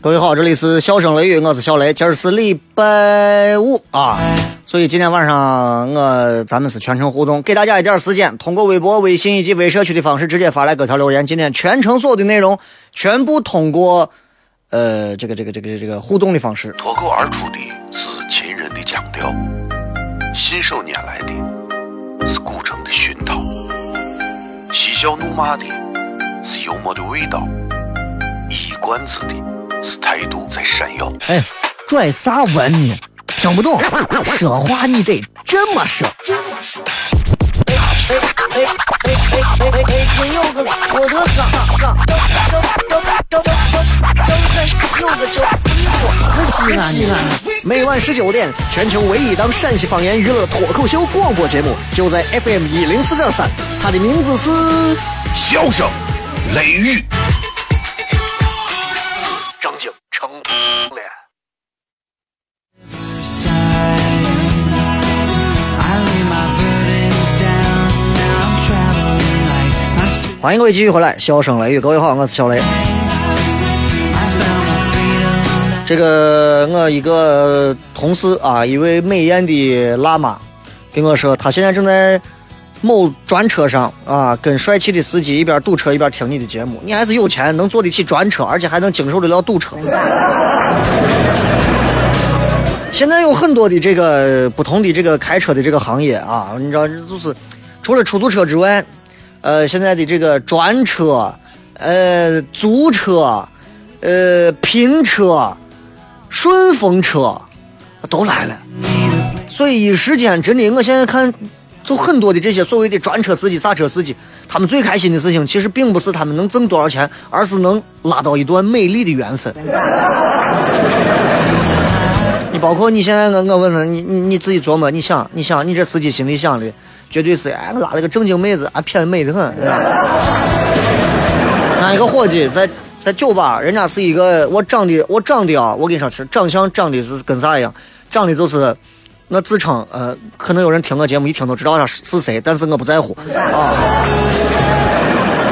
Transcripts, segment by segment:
各位好，这里是笑声雷雨，我是小雷。今儿是礼拜五啊， 所以今天晚上我咱们是全程互动，给大家一点时间，通过微博、微信以及微社区的方式直接发来各条留言。今天全程所有的内容全部通过呃这个这个这个这个互动的方式。脱口而出的是秦人的腔调，信手拈来的是古城的熏陶，嬉笑怒骂的是幽默的味道，一冠子的。是态度在闪耀。哎，拽啥文呢？听不懂，说话你得这么说。哎哎哎哎哎哎！有个郭德纲，张张张张张张开有个叫，西安西安。每晚十九点，全球唯一档陕西方言娱乐脱口秀广播节目，就在 FM 一零四点三，它的名字是《笑声雷雨》。欢迎各位继续回来，笑声雷雨，各位好，我是小雷。这个我一个同事啊，一位美艳的辣妈，跟我说，她现在正在某专车上啊，跟帅气的司机一边堵车一边听你的节目。你还是有钱，能坐得起专车，而且还能经受得了堵车。现在有很多的这个不同的这个开车的这个行业啊，你知道，就是除了出租车之外。呃，现在的这个专车、呃租车、呃拼车、顺风车都来了，所以一时间真的，我现在看，就很多的这些所谓的专车司机、啥车司机，他们最开心的事情，其实并不是他们能挣多少钱，而是能拉到一段美丽的缘分。你包括你现在，我我问他，你你你自己琢磨，你想，你想，你这司机心里想的。绝对是哎，拉了个正经妹子，啊，偏美的很。俺一个伙计在在酒吧，人家是一个我长得我长得啊，我跟你说是长相长得是跟啥一样，长得就是我自称呃，可能有人听我节目一听都知道他是谁，但是我不在乎啊。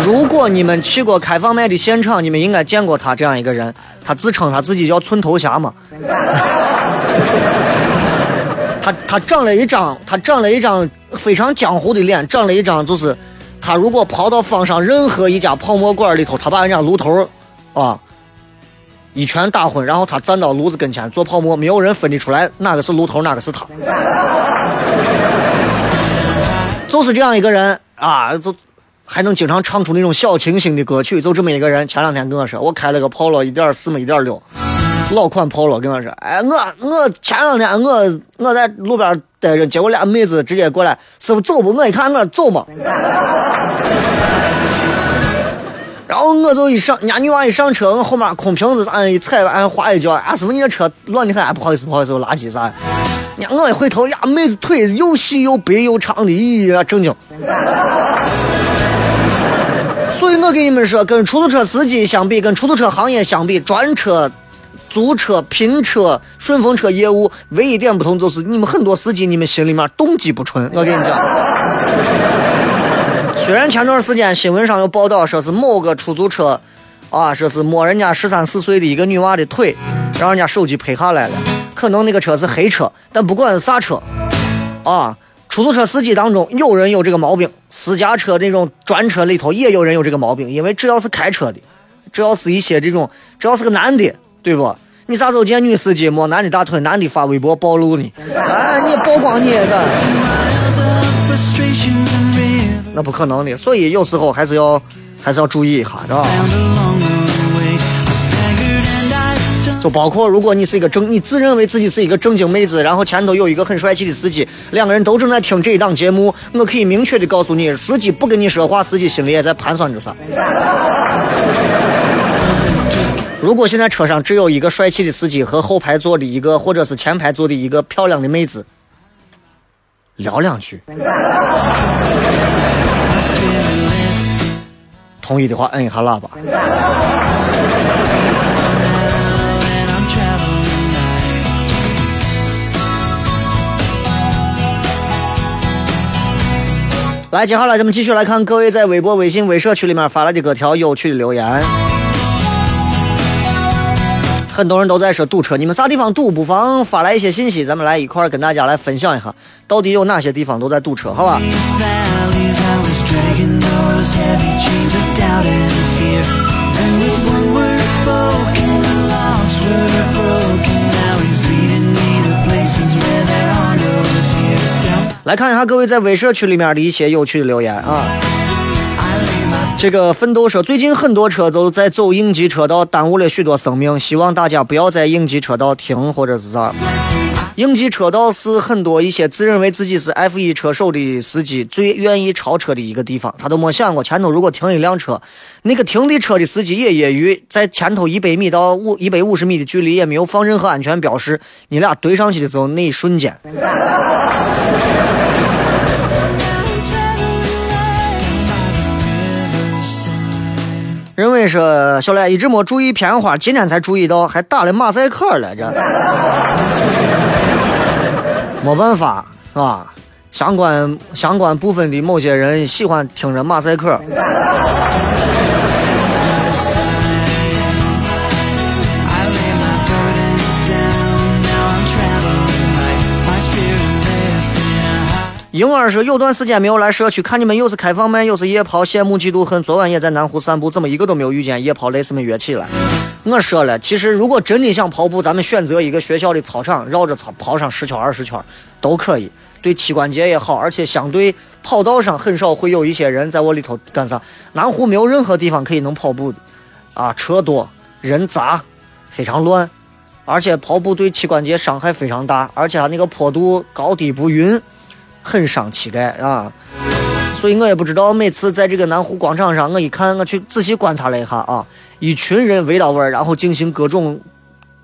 如果你们去过开放麦的现场，你们应该见过他这样一个人，他自称他自己叫寸头侠嘛。他他长了一张，他长了一张非常江湖的脸，长了一张就是，他如果跑到方上任何一家泡沫馆里头，他把人家炉头，啊，一拳打昏，然后他站到炉子跟前做泡沫，没有人分得出来哪个是炉头，哪个是他，就是这样一个人啊，就还能经常唱出那种小清新的歌曲，就这么一个人。前两天跟我说，我开了个 Polo 一点四嘛，一点六。老款跑了，跟我说，哎，我我前两天我我在路边待着，结果俩妹子直接过来，师傅走不？我一看我走嘛，然后我就一上，人家女娃一上车，我后面空瓶子俺一踩，俺滑一脚，俺师傅你这车乱的很，不好意思不好意思，垃圾啥？我一回头呀，妹子腿又细又白又长的，咦，正经。所以我跟你们说，跟出租车司机相比，跟出租车行业相比，专车、租车、拼车、顺风车业务唯一点不同就是你们很多司机，你们心里面动机不纯。我跟你讲，虽然前段时间新闻上有报道说是某个出租车啊，说是摸人家十三四岁的一个女娃的腿，让人家手机拍下来了，可能那个车是黑车，但不管是啥车啊。出租车司机当中有人有这个毛病，私家车那种专车里头也有人有这个毛病。因为只要是开车的，只要是一些这种，只要是个男的，对不？你啥时候见女司机摸男的大腿，男的发微博暴露你？啊，你曝光你的，那不可能的。所以有时候还是要还是要注意一下，是吧？就包括，如果你是一个正，你自认为自己是一个正经妹子，然后前头有一个很帅气的司机，两个人都正在听这一档节目，我可以明确的告诉你，司机不跟你说话，司机心里也在盘算着啥。如果现在车上只有一个帅气的司机和后排坐的一个，或者是前排坐的一个漂亮的妹子，聊两句，同意的话摁一下喇叭。来，接下来咱们继续来看各位在微博、微信、微社区里面发来的各条有趣的留言。很多人都在说堵车，你们啥地方堵？不妨发来一些信息，咱们来一块儿跟大家来分享一下，到底有哪些地方都在堵车，好吧？来看一下各位在微社区里面的一些有趣的留言啊。这个奋斗说，最近很多车都在走应急车道，耽误了许多生命，希望大家不要在应急车道停或者是啥。应急车道是很多一些自认为自己是 F 一车手的司机最愿意超车的一个地方。他都没想过前头如果停一辆车，那个停的车的司机也业余，在前头一百米到五一百五十米的距离也没有放任何安全标识，你俩怼上去的时候那一瞬间。认为说小赖一直没注意片花，今天才注意到，还打了马赛克了，这没办法啊。相关相关部分的某些人喜欢听着马赛克。婴儿说有段时间没有来社区，看你们又是开放麦又是夜跑，羡慕嫉妒恨。昨晚也在南湖散步，怎么一个都没有遇见夜跑类似们约起来？我说了，其实如果真的想跑步，咱们选择一个学校的操场，绕着操跑上十圈二十圈都可以，对膝关节也好，而且相对跑道上很少会有一些人在我里头干啥。南湖没有任何地方可以能跑步的，啊，车多人杂，非常乱，而且跑步对膝关节伤害非常大，而且它那个坡度高低不匀。很伤膝盖啊，所以我也不知道。每次在这个南湖广场上，我一看，我去仔细观察了一下啊，一群人围到位儿，然后进行各种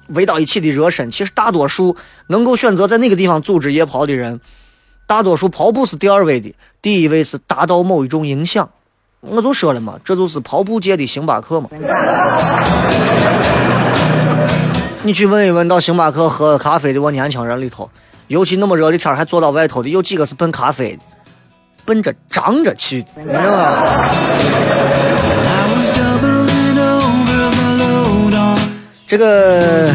围到一起的热身。其实大多数能够选择在那个地方组织夜跑的人，大多数跑步是第二位的，第一位是达到某一种影响。我就说了嘛，这就是跑步界的星巴克嘛。你去问一问，到星巴克喝咖啡的我年轻人里头。尤其那么热的天还坐到外头的，有几个是奔咖啡，奔着涨着去的，明白吗？这个。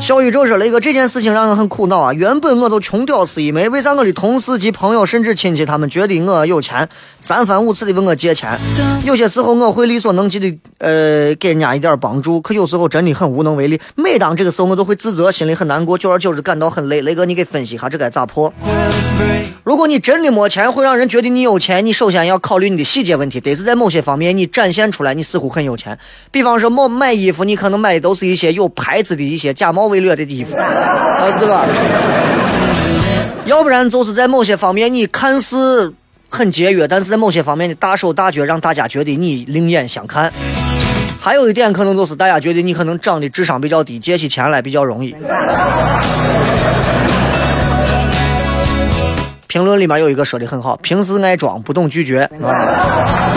小宇宙说：“雷哥，这件事情让我很苦恼啊！原本我就穷屌丝一枚，为啥我的同事及朋友甚至亲戚他们觉得我有钱，三番五次的问我借钱？有些时候我会力所能及的，呃，给人家一点帮助，可有时候真的很无能为力。每当这个时候，我都会自责，心里很难过，久而久之感到很累。雷哥，你给分析一下这该咋破？如果你真的没钱，会让人觉得你有钱，你首先要考虑你的细节问题，得是在某些方面你展现出来，你似乎很有钱。比方说，某买衣服，你可能买的都是一些有牌子的一些假冒伪。”劣的衣服，啊，对吧？要不然就是在某些方面你看似很节约，但是在某些方面你大手大脚，让大家觉得你另眼相看。还有一点可能就是大家觉得你可能长得智商比较低，借起钱来比较容易。评论里面有一个说的很好，平时爱装，不懂拒绝啊。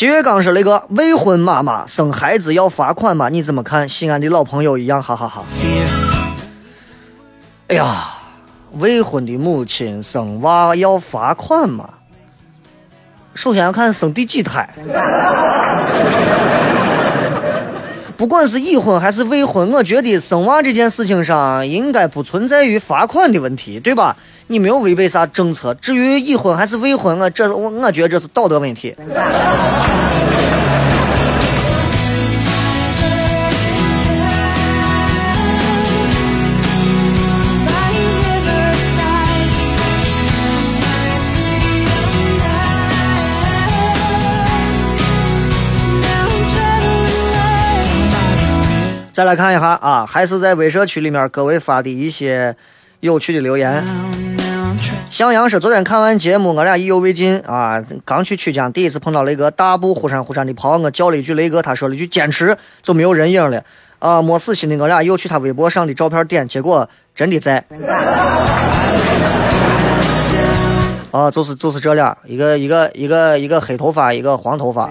七月刚说那个未婚妈妈生孩子要罚款吗？你怎么看？西安的老朋友一样，哈哈哈。哎呀，未婚的母亲生娃要罚款吗？首先要看生第几胎。不管是已婚还是未婚，我觉得生娃这件事情上应该不存在于罚款的问题，对吧？你没有违背啥政策。至于已婚还是未婚，我这我我觉得这是道德问题。再来看一下啊，还是在微社区里面各位发的一些有趣的留言。向阳说：“昨天看完节目，我俩意犹未尽啊！刚去曲江，第一次碰到雷哥，大步忽闪忽闪的跑，我叫了一句雷哥，他说了一句坚持，就没有人影了啊！没死心的我俩又去他微博上的照片点，结果真的在。啊，就是就是这俩，一个一个一个一个黑头发，一个黄头发。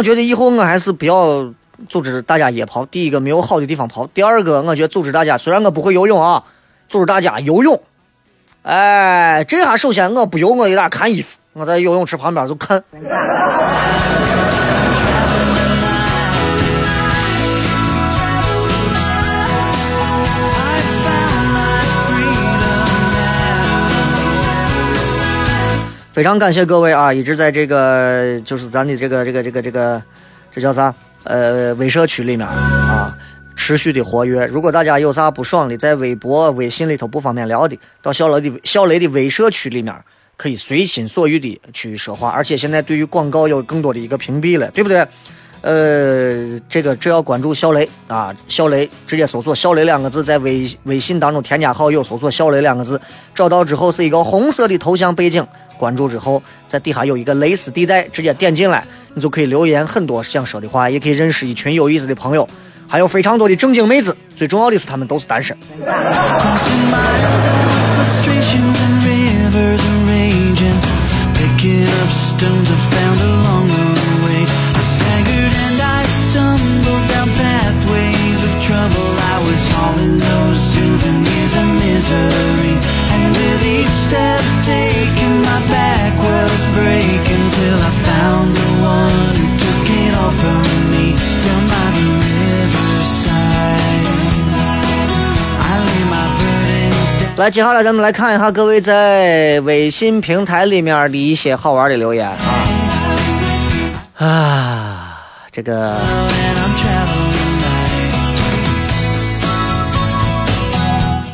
我觉得以后我还是不要。”组织大家夜跑，第一个没有好的地方跑，第二个我觉得组织大家，虽然我不会游泳啊，组织大家游泳。哎，这下首先我不游，我给大家看衣服，我在游泳池旁边就看。非常感谢各位啊，一直在这个就是咱的这个这个这个这个，这叫啥？呃，微社区里面啊，持续的活跃。如果大家有啥不爽的，在微博、微信里头不方便聊的，到小雷的小雷的微社区里面，可以随心所欲的去说话。而且现在对于广告有更多的一个屏蔽了，对不对？呃，这个只要关注小雷啊，小雷直接搜索“小雷”两个字，在微微信当中添加好友，搜索“小雷”两个字，找到之后是一个红色的头像背景，关注之后，在底下有一个蕾丝地带，直接点进来。你就可以留言很多想说的话，也可以认识一群有意思的朋友，还有非常多的正经妹子。最重要的是，他们都是单身。来，接下来咱们来看一下各位在微信平台里面的一些好玩的留言啊。啊，这个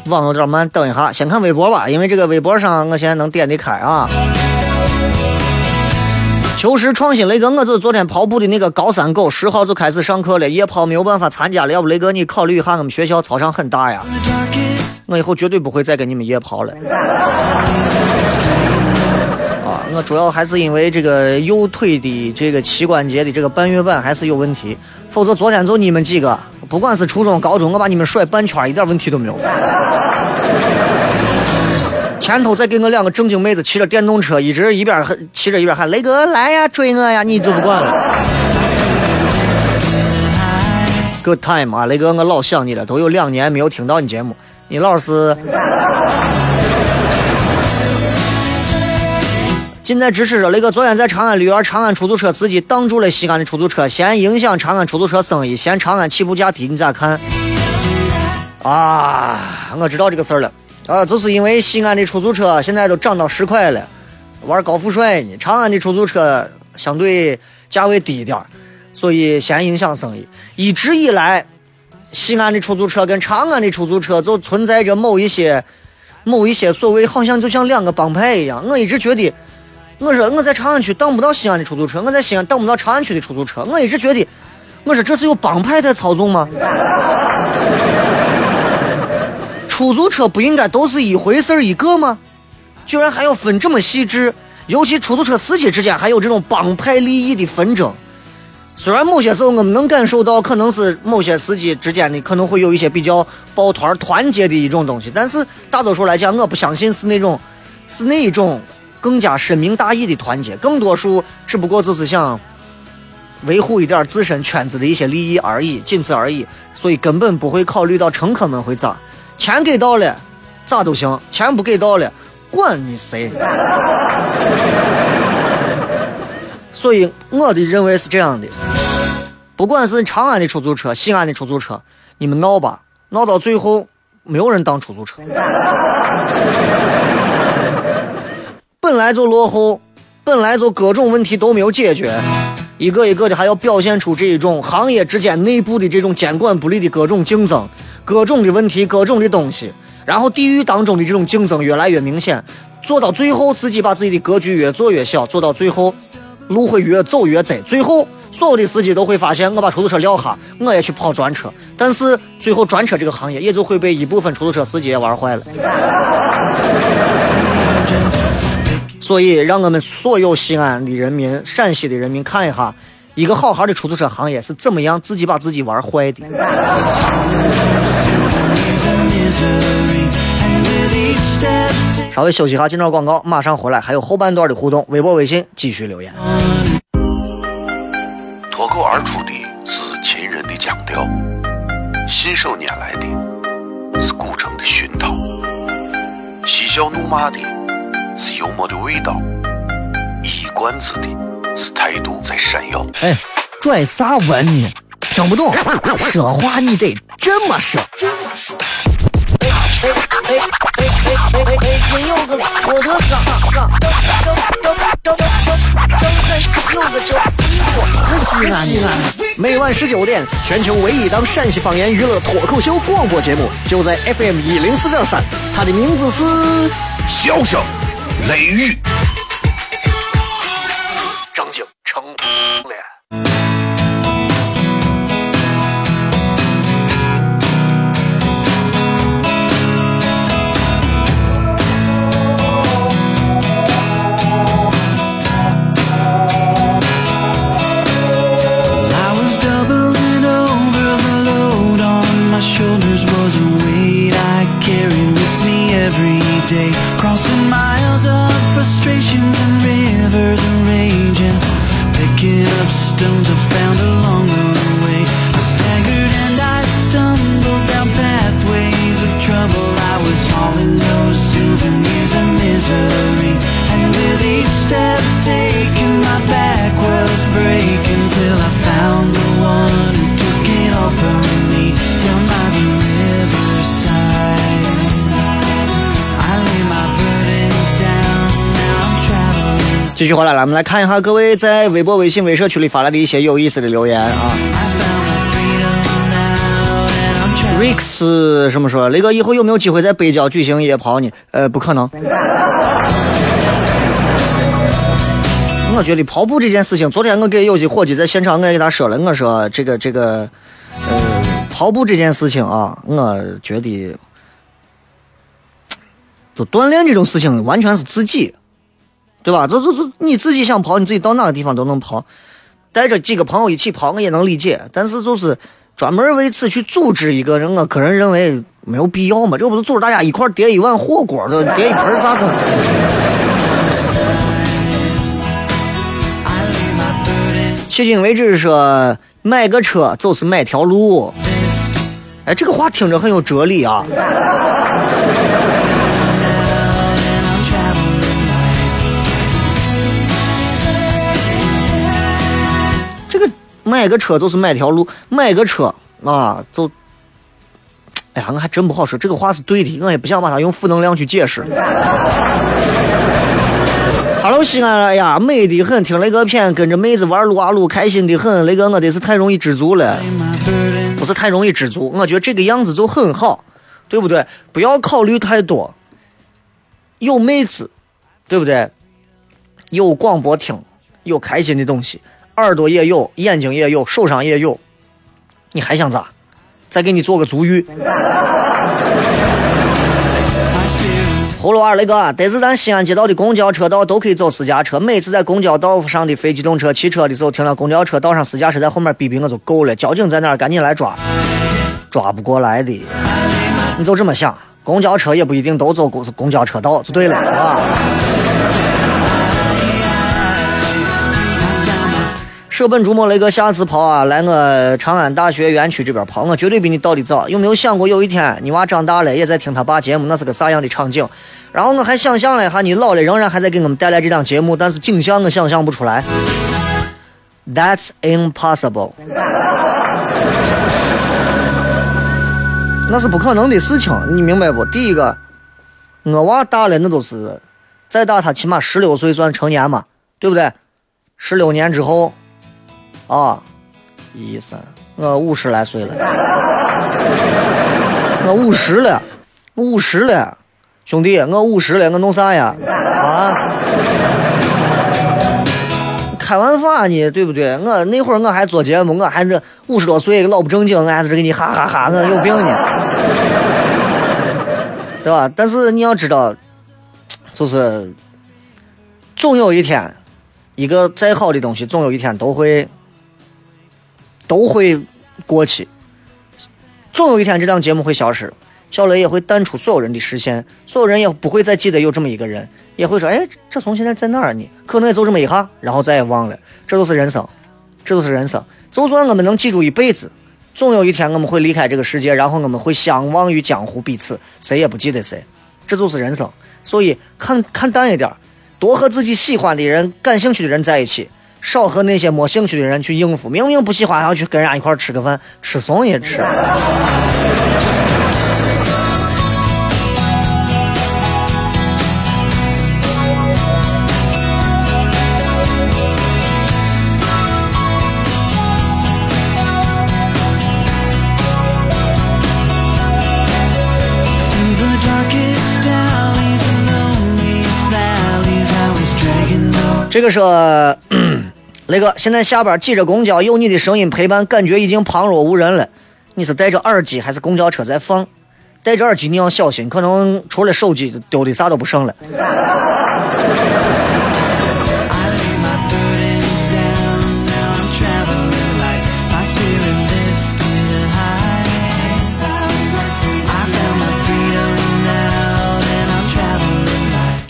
网有点慢，等一下，先看微博吧，因为这个微博上我现在能点得开啊。求实创新，雷哥，我就是昨天跑步的那个高三狗，十号就开始上课了，夜跑没有办法参加了，要不雷哥你考虑一下，我们学校操场很大呀。我以后绝对不会再跟你们夜跑了。啊，我主要还是因为这个右腿的这个膝关节的这个半月板还是有问题，否则昨天就你们几个，不管是初中、高中，我把你们甩半圈，一点问题都没有。前头再给我两个正经妹子骑着电动车，一直一边骑着一边喊雷哥来呀追我呀，你就不管了。Good time 啊，雷哥，我老想你了，都有两年没有听到你节目。你老是，近在咫尺说，雷哥昨天在长安绿园，长安出租车司机挡住了西安的出租车，嫌影响长安出租车生意，嫌长安起步价低，你咋看？啊，我知道这个事儿了，啊，就是因为西安的出租车现在都涨到十块了，玩高富帅呢，长安的出租车相对价位低一点，所以嫌影响生意，一直以来。西安的出租车跟长安的出租车就存在着某一些、某一些所谓，好像就像两个帮派一样。我一直觉得，我说我在长安区等不到西安的出租车，我在西安等不到长安区的出租车。我一直觉得，我说这是有帮派在操纵吗？出租车不应该都是一回事一个吗？居然还要分这么细致，尤其出租车司机之间还有这种帮派利益的纷争。虽然某些时候我们能感受到，可能是某些司机之间的可能会有一些比较抱团团结的一种东西，但是大多数来讲，我不相信是那种，是那一种更加深明大义的团结。更多数只不过就是想维护一点自身圈子的一些利益而已，仅此而已。所以根本不会考虑到乘客们会咋，钱给到了，咋都行；钱不给到了，管你谁。所以我的认为是这样的，不管是长安的出租车、西安的出租车，你们闹吧，闹到最后没有人当出租车，本来就落后，本来就各种问题都没有解决，一个一个的还要表现出这一种行业之间内部的这种监管不力的各种竞争、各种的问题、各种的东西，然后地域当中的这种竞争越来越明显，做到最后自己把自己的格局越做越小，做到最后。路会越走越窄，最后所有的司机都会发现，我把出租车撂下，我也去跑专车，但是最后专车这个行业也就会被一部分出租车司机也玩坏了。所以，让我们所有西安的人民、陕西的人民看一下，一个好好的出租车行业是怎么样自己把自己玩坏的。稍微休息一下，进段广告，马上回来，还有后半段的互动，微博、微信继续留言。脱口而出的是秦人的腔调，信手拈来的是古城的熏陶，嬉笑怒骂的是幽默的味道，一冠子的是态度在闪耀。哎，拽啥文呢？听不懂，说话你得这么说。哎哎哎哎哎哎！北京有个郭德纲，张张张张张张张有个叫西安西安。每晚十九点，全球唯一档陕西方言娱乐脱口秀广播节目，就在 FM 一零四点三。它的名字是《笑声雷雨》。继续回来了，我们来看一下各位在微博、微信、微社区里发来的一些有意思的留言啊。Rex 什么说？雷哥以后有没有机会在北郊举行夜跑呢？呃，不可能。我觉得跑步这件事情，昨天我给有些伙计在现场，我也给他说了，我说这个这个，呃，跑步这件事情啊，我觉得，就锻炼这种事情，完全是自己。对吧？就就就你自己想跑，你自己到哪个地方都能跑，带着几个朋友一起跑，我也能理解。但是就是专门为此去组织一个人，我个人认为没有必要嘛。这不是组织大家一块叠一碗火锅，的，叠一盆啥的。迄今为止说买个车就是买条路，哎，这个话听着很有哲理啊。买个车就是买条路，买个车啊，就，哎呀，我还真不好说。这个话是对的，我也不想把它用负能量去解释。Hello，西安，哎呀，美的很，听那个片，跟着妹子玩撸啊撸，开心的很。那个我得是太容易知足了，不是太容易知足。我觉得这个样子就很好，对不对？不要考虑太多，有妹子，对不对？有广播听，有开心的东西。耳朵也有，眼睛也有，手上也有，你还想咋？再给你做个足浴。葫芦娃那个，但是咱西安街道的公交车道都可以走私家车，每次在公交道上的非机动车、汽车的时候，停到公交车道上，私家车在后面逼逼我就够了。交警在那儿，赶紧来抓，抓不过来的。你就这么想，公交车也不一定都走公公交车道就对了，啊。舍本逐末那个下次跑啊，来我长安大学园区这边跑，我绝对比你到的早。有没有想过有一天你娃长大了，也在听他爸节目，那是个啥样的场景？然后我还想象了一下，你老了仍然还在给我们带来这档节目，但是景象我想象不出来。That's impossible，那是不可能的事情，你明白不？第一个，我娃大了，那都是再大他起码十六岁算成年嘛，对不对？十六年之后。啊，一三，我五十来岁 了，我五十了，五十了，兄弟，我五十了，我弄啥呀？啊？开玩笑呢，对不对？我那会儿我还做节目，我还是五十多岁，老不正经，我还在这给你哈哈哈，我有病呢，对吧？但是你要知道，就是总有一天，一个再好的东西，总有一天都会。都会过去，总有一天这档节目会消失，小雷也会淡出所有人的视线，所有人也不会再记得有这么一个人，也会说：“哎，这从现在在哪儿呢？”可能也就这么一下，然后再也忘了。这都是人生，这都是人生。就算我们能记住一辈子，总有一天我们会离开这个世界，然后我们会相忘于江湖，彼此谁也不记得谁。这就是人生。所以看看淡一点，多和自己喜欢的人、感兴趣的人在一起。少和那些没兴趣的人去应付，明明不喜欢，还要去跟人家一块吃个饭，吃怂也吃。这个是。雷哥，现在下班挤着公交，有你的声音陪伴，感觉已经旁若无人了。你是戴着耳机还是公交车在放？戴着耳机你要小心，可能除了手机丢的啥都不剩了。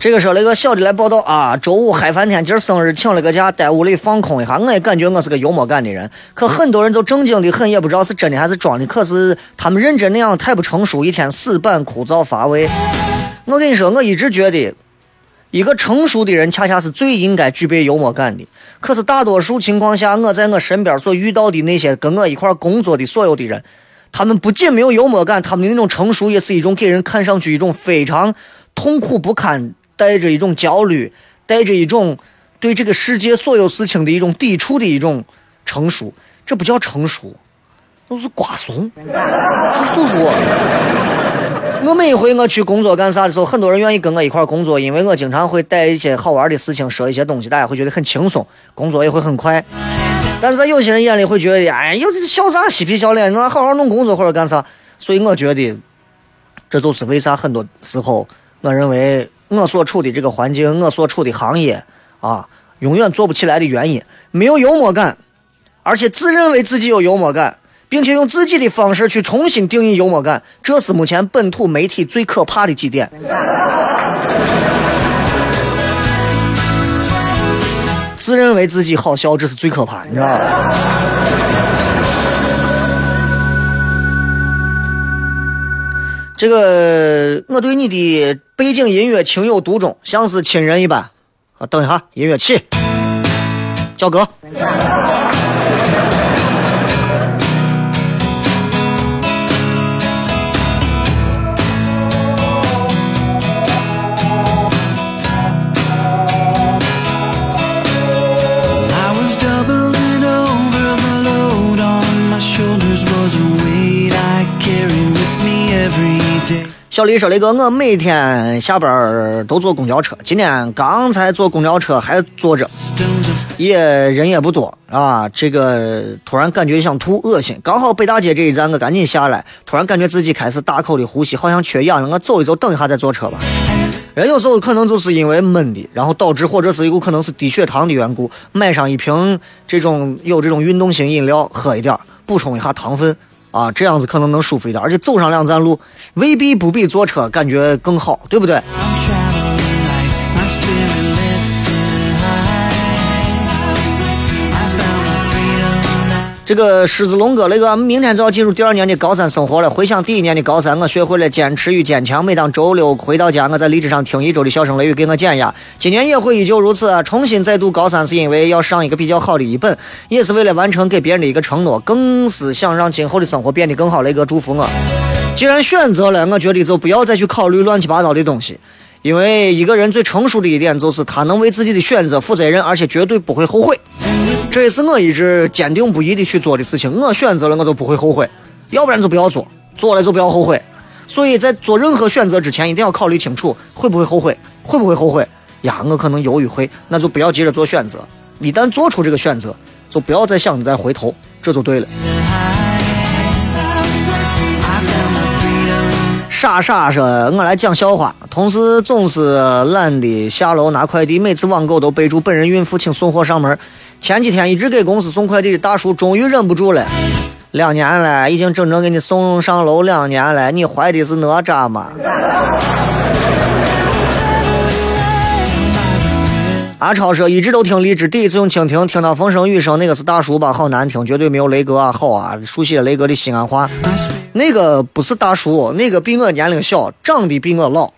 这个说那个小的来报道啊，周五嗨翻天，今儿生日请了个假，在屋里放空一下。我也感觉我是个幽默感的人，可很多人都正经的很，也不知道是真的还是装的。可是他们认真那样太不成熟，一天死板枯燥乏味。我跟你说，我一直觉得，一个成熟的人恰恰是最应该具备幽默感的。可是大多数情况下，我在我身边所遇到的那些跟我一块工作的所有的人，他们不仅没有幽默感，他们那种成熟也是一种给人看上去一种非常痛苦不堪。带着一种焦虑，带着一种对这个世界所有事情的一种抵触的一种成熟，这不叫成熟，都是瓜怂。就是我，我每一回我去工作干啥的时候，很多人愿意跟我一块工作，因为我经常会带一些好玩的事情，说一些东西，大家会觉得很轻松，工作也会很快。但是在有些人眼里会觉得，哎，又是笑啥嬉皮笑脸，那好好弄工作或者干啥？所以我觉得，这都是为啥很多时候，我认为。我所处的这个环境，我所处的行业，啊，永远做不起来的原因，没有幽默感，而且自认为自己有幽默感，并且用自己的方式去重新定义幽默感，这是目前本土媒体最可怕的几点。自认为自己好笑，这是最可怕，你知道吧？这个，我对你的背景音乐情有独钟，像是亲人一般。啊，等一下，音乐起，叫哥。小李说：“雷哥，我每天下班都坐公交车，今天刚才坐公交车还坐着，也人也不多啊。这个突然感觉想吐，恶心。刚好北大街这一站，我赶紧下来，突然感觉自己开始大口的呼吸，好像缺氧了。我走一走，等一下再坐车吧。人有时候可能就是因为闷的，然后导致或者是有可能是低血糖的缘故，买上一瓶这种有这种运动型饮料喝一点，补充一下糖分啊，这样子可能能舒服一点，而且走上两站路未必不比坐车感觉更好，对不对？这个狮子龙哥那个，明天就要进入第二年的高三生活了。回想第一年的高三，我学会了坚持与坚强。每当周六回到家，我在荔枝上听一周的笑声雷雨给我减压。今年也会依旧如此。重新再读高三，是因为要上一个比较好的一本，也是为了完成给别人的一个承诺，更是想让今后的生活变得更好。雷哥祝福我。既然选择了，我觉得就不要再去考虑乱七八糟的东西。因为一个人最成熟的一点就是他能为自己的选择负责任，而且绝对不会后悔。这也是我一直坚定不移的去做的事情。我选择了，我就不会后悔，要不然就不要做，做了就不要后悔。所以在做任何选择之前，一定要考虑清楚会不会后悔，会不会后悔呀？我可能犹豫会，那就不要急着做选择。一旦做出这个选择，就不要再想着再回头，这就对了。傻傻说：“我来讲笑话。同事总是懒得下楼拿快递，每次网购都备注本人孕妇，请送货上门。前几天一直给公司送快递的大叔终于忍不住了，两年了，已经整整给你送上楼两年了，你怀的是哪吒吗？”阿超说：“一直都听荔枝，第一次用蜻蜓听到风声雨声，那个是大叔吧？好难听，绝对没有雷哥啊好啊！熟悉了雷哥的西安话。那个不是大叔，那个比我年龄小，长得比我老。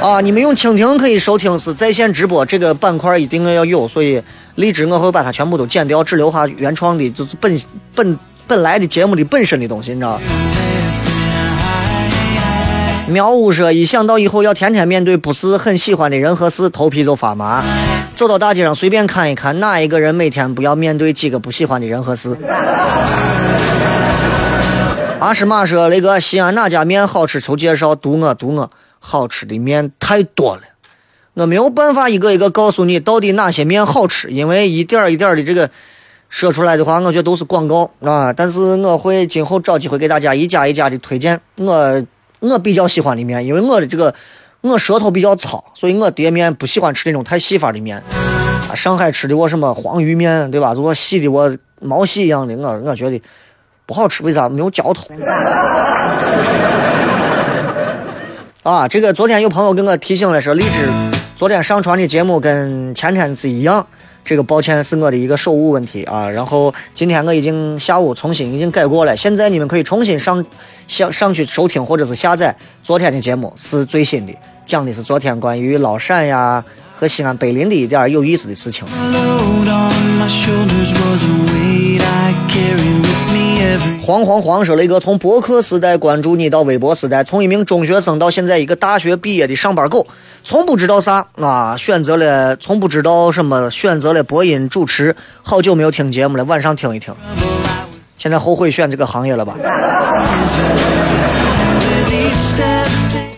啊，你们用蜻蜓可以收听是在线直播，这个板块一定要有，所以荔枝我会把它全部都剪掉，只留下原创的，就是本本本来的节目的本身的东西，你知道吧？苗五说，一想到以后要天天面对不是很喜欢的人和事，头皮就发麻。走到大街上随便看一看，哪一个人每天不要面对几个不喜欢的人和事？阿诗玛说：“那个西安哪家面好吃？求介绍，读我读我，好吃的面太多了，我没有办法一个一个告诉你到底哪些面好吃，因为一点一点的这个说出来的话，我觉得都是广告啊。但是我会今后找机会给大家一家一家的推荐我我比较喜欢的面，因为我的这个我舌头比较糙，所以我叠面不喜欢吃那种太细发的面。啊，上海吃的我什么黄鱼面，对吧？就我细的我毛细一样的，我我觉得不好吃，为啥？没有嚼头。啊，这个昨天有朋友跟我提醒了，说荔枝昨天上传的节目跟前天是一样，这个抱歉是我的一个手误问题啊。然后今天我已经下午重新已经改过了，现在你们可以重新上上上去收听或者是下载昨天的节目，是最新的，讲的是昨天关于老陕呀和西安碑林的一点有意思的事情。黄黄黄说了一个从博客时代关注你到微博时代，从一名中学生到现在一个大学毕业的上班狗，从不知道啥啊，选择了从不知道什么，选择了播音主持，好久没有听节目了，晚上听一听。现在后悔选这个行业了吧？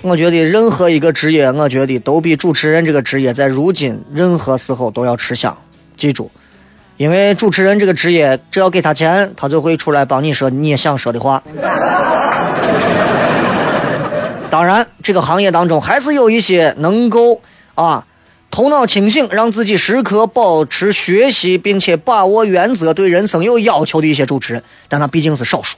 我觉得任何一个职业，我觉得都比主持人这个职业在如今任何时候都要吃香。记住，因为主持人这个职业，只要给他钱，他就会出来帮你说你想说的话。当然，这个行业当中还是有一些能够啊头脑清醒，让自己时刻保持学习，并且把握原则、对人生有要求的一些主持人，但他毕竟是少数。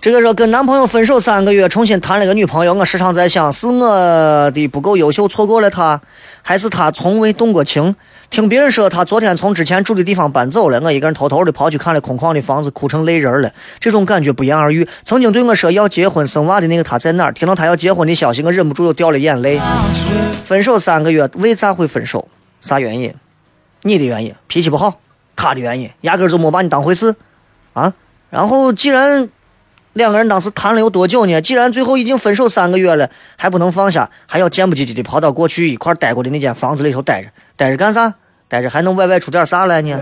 这个说跟男朋友分手三个月，重新谈了个女朋友，我时常在想，是我的不够优秀错过了她，还是她从未动过情？听别人说，她昨天从之前住的地方搬走了，我一个人偷偷的跑去看了空旷的房子，哭成泪人了。这种感觉不言而喻。曾经对我说要结婚生娃的那个她在哪儿？听到她要结婚的消息，我忍不住又掉了眼泪。分手三个月，为啥会分手？啥原因？你的原因，脾气不好；他的原因，压根就没把你当回事啊。然后既然两个人当时谈了有多久呢？既然最后已经分手三个月了，还不能放下，还要贱不唧唧的跑到过去一块待过的那间房子里头待着，待着干啥？待着还能歪歪出点啥来呢？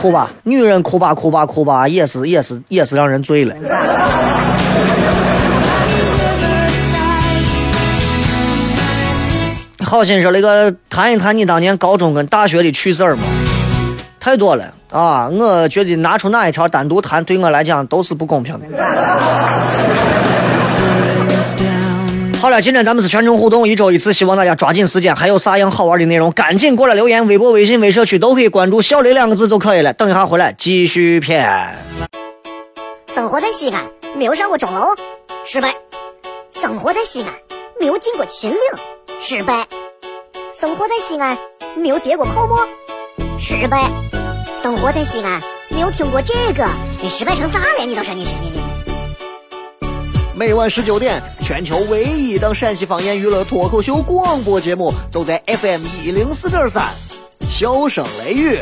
哭吧，女人哭吧哭吧哭吧，也是也是也是让人醉了。好心说那个谈一谈你当年高中跟大学的趣事儿嘛，太多了啊，我觉得拿出哪一条单独谈，对我来讲都是不公平的。好了，今天咱们是全程互动，一周一次，希望大家抓紧时间。还有啥样好玩的内容，赶紧过来留言，微博、微信、微社区都可以关注“小雷”两个字就可以了。等一下回来继续骗。生活在西安，没有上过钟楼，失败；生活在西安，没有进过秦岭，失败；生活在西安，没有跌过泡沫，失败；生活在西安，没有听过这个，你失败成啥了？你倒是你你你。每晚十九点，全球唯一档陕西方言娱乐脱口秀广播节目，就在 FM 一零四点三，笑声雷雨。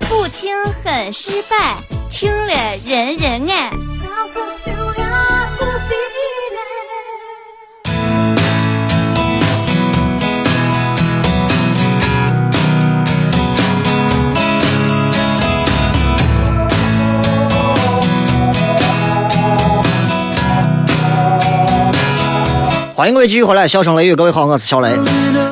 不听很失败，听了人人爱。欢迎各位继续回来，笑声雷雨，各位好，我是小雷。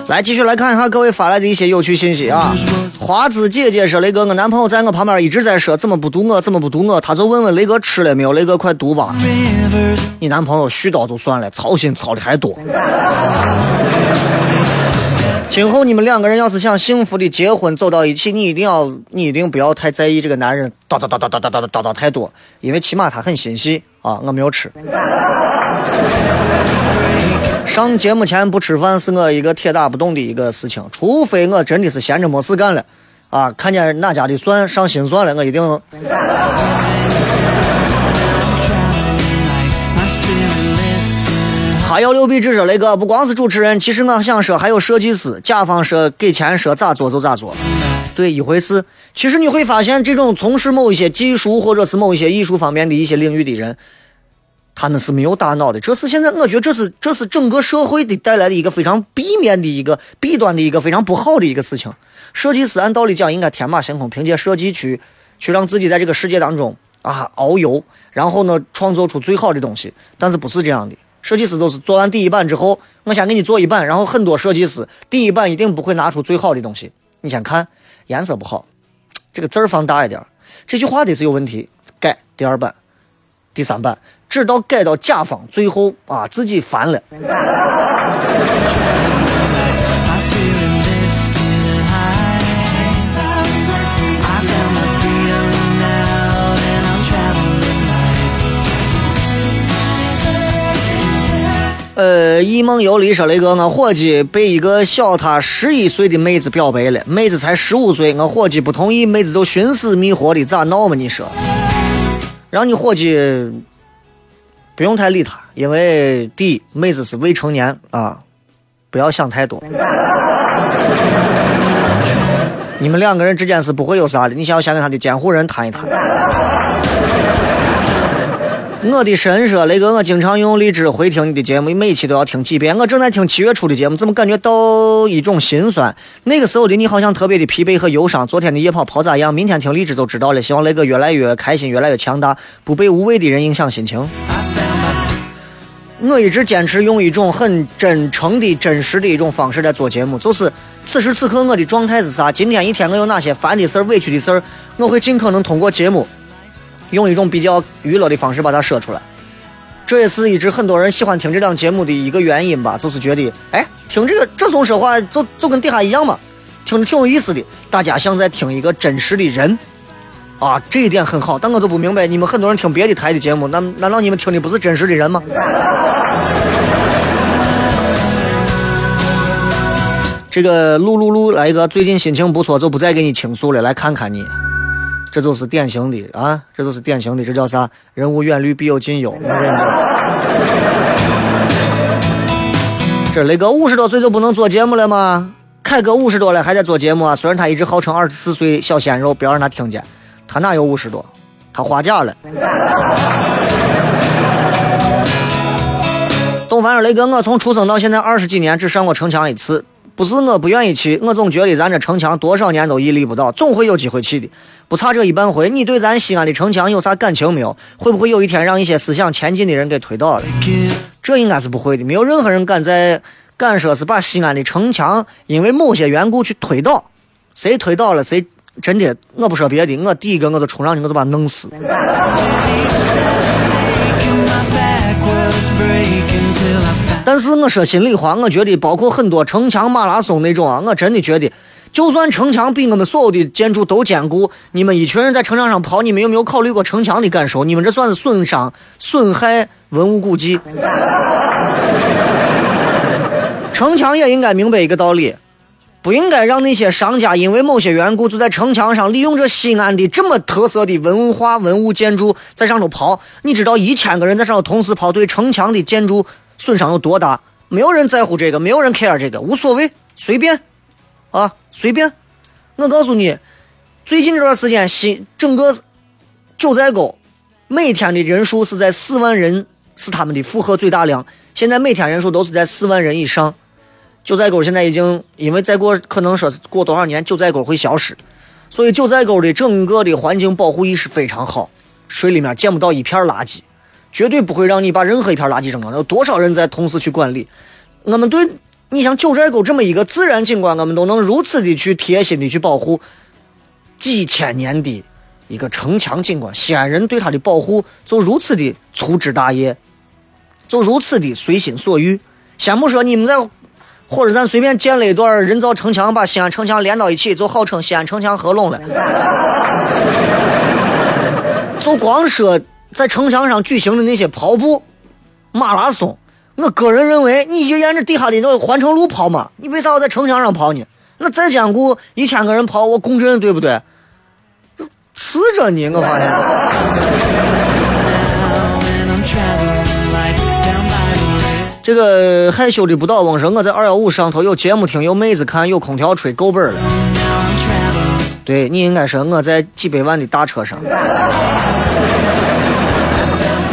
来，继续来看一下各位发来的一些有趣信息啊。华子姐姐说：“雷哥，我男朋友在我旁边一直在说怎么不读我，怎么不读我，他就问问雷哥吃了没有，雷哥快读吧。你男朋友絮叨就算了，操心操的还多。今后你们两个人要是想幸福的结婚走到一起，你一定要，你一定不要太在意这个男人叨叨叨叨叨叨叨叨叨太多，因为起码他很心细啊。我没有吃。上节目前不吃饭是我一个铁打不动的一个事情，除非我真的是闲着没事干了，啊，看见哪家的蒜上新蒜了，我一定 lifted. 他要六笔直说雷哥，不光是主持人，其实我想说还有设计师。甲方说给钱说咋做就咋做，对一回事。其实你会发现，这种从事某一些技术或者是某一些艺术方面的一些领域的人，他们是没有大脑的。这是现在我觉得这是这是整个社会的带来的一个非常避免的一个弊端的一个非常不好的一个事情。设计师按道理讲应该天马行空，凭借设计去去让自己在这个世界当中啊遨游，然后呢创作出最好的东西。但是不是这样的。设计师都是做完第一版之后，我先给你做一版，然后很多设计师第一版一定不会拿出最好的东西。你先看颜色不好，这个字儿放大一点儿，这句话得是有问题，改第二版、第三版，直到改到甲方，最后啊自己烦了。呃，一梦游离说雷哥，我伙计被一个小他十一岁的妹子表白了，妹子才十五岁，我伙计不同意，妹子就寻死觅活的咋闹嘛？你说，让你伙计不用太理他，因为第一，妹子是未成年啊，不要想太多。你们两个人之间是不会有啥的，你想要先跟他的监护人谈一谈。我的神说，雷哥，我经常用荔枝回听你的节目，每期都要听几遍。我正在听七月初的节目，怎么感觉到一种心酸？那个时候的你好像特别的疲惫和忧伤。昨天的夜跑跑咋样？明天听荔枝就知道了。希望雷哥越来越开心，越来越强大，不被无谓的人影响心情。我一直坚持用一种很真诚的、真实的一种方式在做节目，就是此时此刻我的状态是啥？今天一天我有哪些烦的事儿、委屈的事儿，我会尽可能通过节目。用一种比较娱乐的方式把它说出来，这也是一直很多人喜欢听这档节目的一个原因吧，就是觉得，哎，听这个这种说话就就跟底下一样嘛，听着挺有意思的，大家像在听一个真实的人，啊，这一点很好。但我就不明白，你们很多人听别的台的节目，难难道你们听的不是真实的人吗？这个噜噜噜来一个，最近心情不错，就不再给你倾诉了，来看看你。这就是典型的啊，这就是典型的，这叫啥？人无远虑，必有近忧。这雷哥五十多岁就不能做节目了吗？凯哥五十多了还在做节目啊？虽然他一直号称二十四岁小鲜肉，不要让他听见，他哪有五十多？他花甲了。东凡说：“雷哥，我从出生到现在二十几年，只上过城墙一次。不是我不愿意去，我总觉得咱这城墙多少年都屹立不倒，总会有机会去的。不差这一半回。你对咱西安的城墙有啥感情没有？会不会有一天让一些思想前进的人给推倒了？这应该是不会的。没有任何人敢在敢说是把西安的城墙因为某些缘故去推倒，谁推倒了谁，真的，我不说别的，我第一个我就冲上去，我就把他弄死。但是我说心里话，我觉得包括很多城墙马拉松那种啊，我真的觉得，就算城墙比我们所有的建筑都坚固，你们一群人在城墙上跑，你们有没有考虑过城墙的感受？你们这算是损伤、损害文物古迹。城墙也应该明白一个道理，不应该让那些商家因为某些缘故就在城墙上利用着西安的这么特色的文化文物建筑在上头刨。你知道一千个人在上头同时刨，对城墙的建筑损伤有多大？没有人在乎这个，没有人 care 这个，无所谓，随便，啊，随便。我告诉你，最近这段时间，新整个九寨沟每天的人数是在四万人，是他们的负荷最大量。现在每天人数都是在四万人以上。九寨沟现在已经，因为再过可能说过多少年，九寨沟会消失，所以九寨沟的整个的环境保护意识非常好，水里面见不到一片垃圾，绝对不会让你把任何一片垃圾扔了。有多少人在同时去管理？我们对你像九寨沟这么一个自然景观，我们都能如此的去贴心的去保护几千年的一个城墙景观，西安人对它的保护就如此的粗枝大叶，就如此的随心所欲。先不说你们在火车站随便建了一段人造城墙，把西安城墙连到一起，就号称西安城墙合拢了。就光说在城墙上举行的那些跑步、马拉松，我个人认为，你就沿着底下的那个环城路跑嘛，你为啥要在城墙上跑呢？那再坚固，一千个人跑，我共振，对不对？这吃着你，我发现。这个害羞的不倒翁说，我在二幺五上头有节目听，有妹子看，有空调吹，够本了。对你应该说我在几百万的大车上。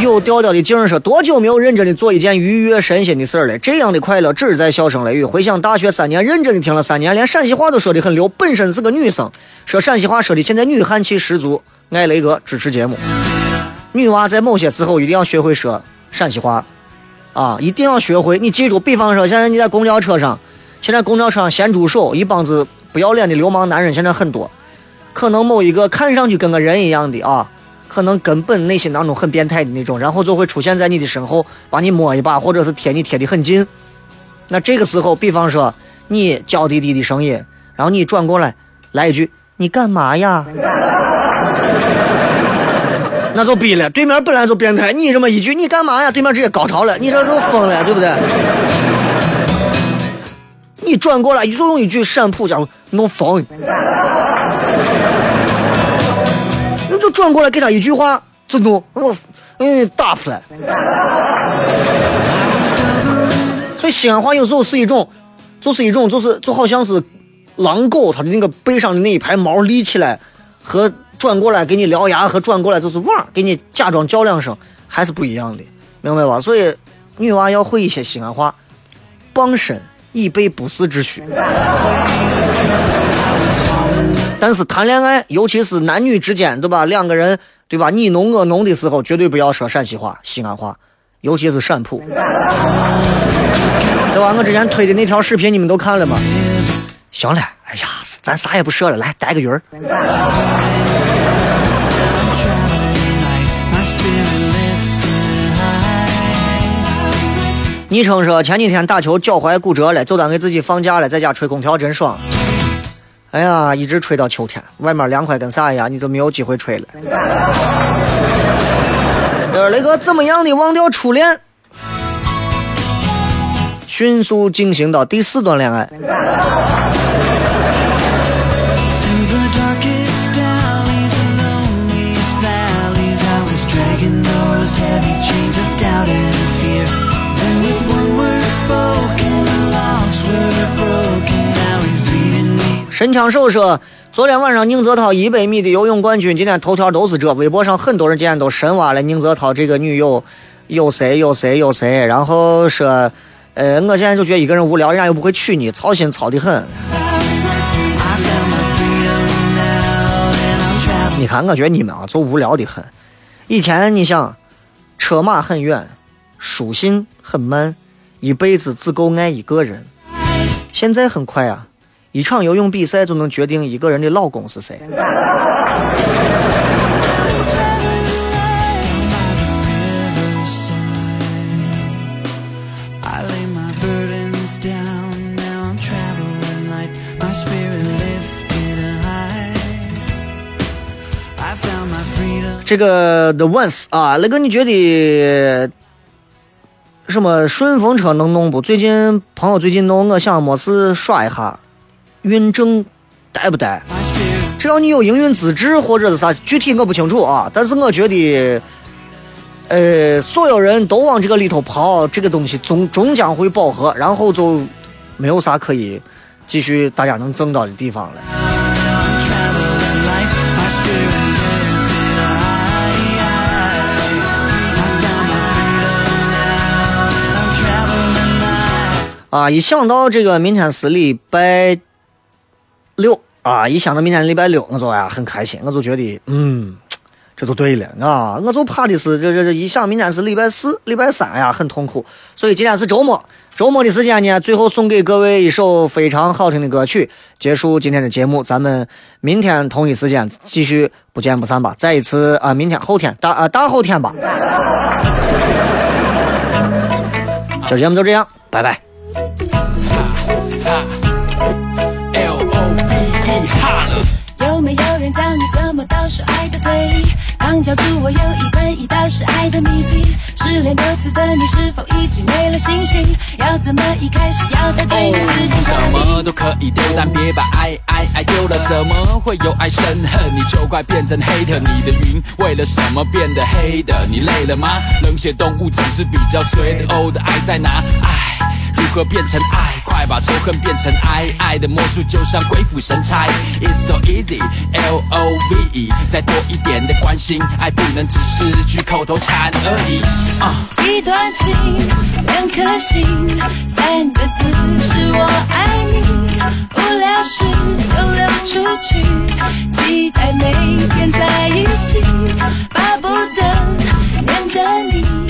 有调调的劲儿说，多久没有认真的做一件愉悦身心的事儿了？这样的快乐只在笑声雷雨。回想大学三年，认真的听了三年，连陕西话都说得很溜。本身是个女生，说陕西话说的现在女汉气十足。爱雷哥支持节目。女娃在某些时候一定要学会说陕西话，啊，一定要学会。你记住，比方说现在你在公交车上，现在公交车上咸猪手，一帮子不要脸的流氓男人现在很多。可能某一个看上去跟个人一样的啊，可能根本内心当中很变态的那种，然后就会出现在你的身后，把你摸一把，或者是贴你贴的很近。那这个时候，比方说你娇滴滴的声音，然后你转过来来一句“你干嘛呀”，那就逼了。对面本来就变态，你这么一句“你干嘛呀”，对面直接高潮了，你这都疯了，对不对？你转过来就用一句陕普讲弄疯，转过来给他一句话，就弄我嗯打出来。所以西安话有时候是一种，就是一种，就是就好像是狼狗它的那个背上的那一排毛立起来，和转过来给你獠牙和转过来就是汪给你假装叫两声还是不一样的，明白吧？所以女娃要会一些西安话，傍身以备不时之需。但是谈恋爱，尤其是男女之间，对吧？两个人，对吧？你侬我侬的时候，绝对不要说陕西话、西安话，尤其是陕普，对吧？我之前推的那条视频，你们都看了吗？行了，哎呀，咱啥也不说了，来逮个鱼儿。昵称说前几天打球脚踝骨折了，就当给自己放假了，在家吹空调真爽。哎呀，一直吹到秋天，外面凉快跟啥一样，你就没有机会吹了。呃，雷哥怎么样的忘掉初恋？迅速进行到第四段恋爱。神枪手说，昨天晚上宁泽涛一百米的游泳冠军，今天头条都是这。微博上很多人今天都深挖了宁泽涛这个女友有谁有谁有谁，然后说，呃，我现在就觉得一个人无聊，人家又不会娶你，操心操得很。你看，我觉得你们啊，就无聊的很。以前你想，车马很远，书信很慢，一辈子只够爱一个人。现在很快啊，一场游泳比赛就能决定一个人的老公是谁。这个 The Ones 啊，那个你觉得什么顺风车能弄不？最近朋友最近弄，我想没事耍一下，运证带不带？只要你有营运资质或者是啥，具体我不清楚啊。但是我觉得，呃，所有人都往这个里头跑，这个东西终终将会饱和，然后就没有啥可以继续大家能挣到的地方了。啊，一想到这个明天是礼拜六啊，一想到明天礼拜六，我就呀很开心，我就觉得嗯，这就对了啊，我就怕的是这这这一想明天是礼拜四、礼拜三呀，很痛苦。所以今天是周末，周末的时间呢，最后送给各位一首非常好听的歌曲，结束今天的节目。咱们明天同一时间继续不见不散吧。再一次啊，明天、后天、大啊大后天吧。这节目就这样，拜拜。理？刚教主我有一本一道是爱的秘籍。失恋多次的你是否已经没了信心？要怎么一开始要带对你死心什？么都可以丢，但别把爱爱爱丢了。怎么会有爱生恨？你就快变成黑的。你的云为了什么变得黑的？你累了吗？冷血动物只是比较随的。哦的爱在哪？爱如如何变成爱？快把仇恨变成爱。爱的魔术就像鬼斧神差。It's so easy, L O V E。再多一点的关心，爱不能只是句口头禅而已。啊、一段情，两颗心，三个字是我爱你。无聊时就溜出去，期待每天在一起，巴不得黏着你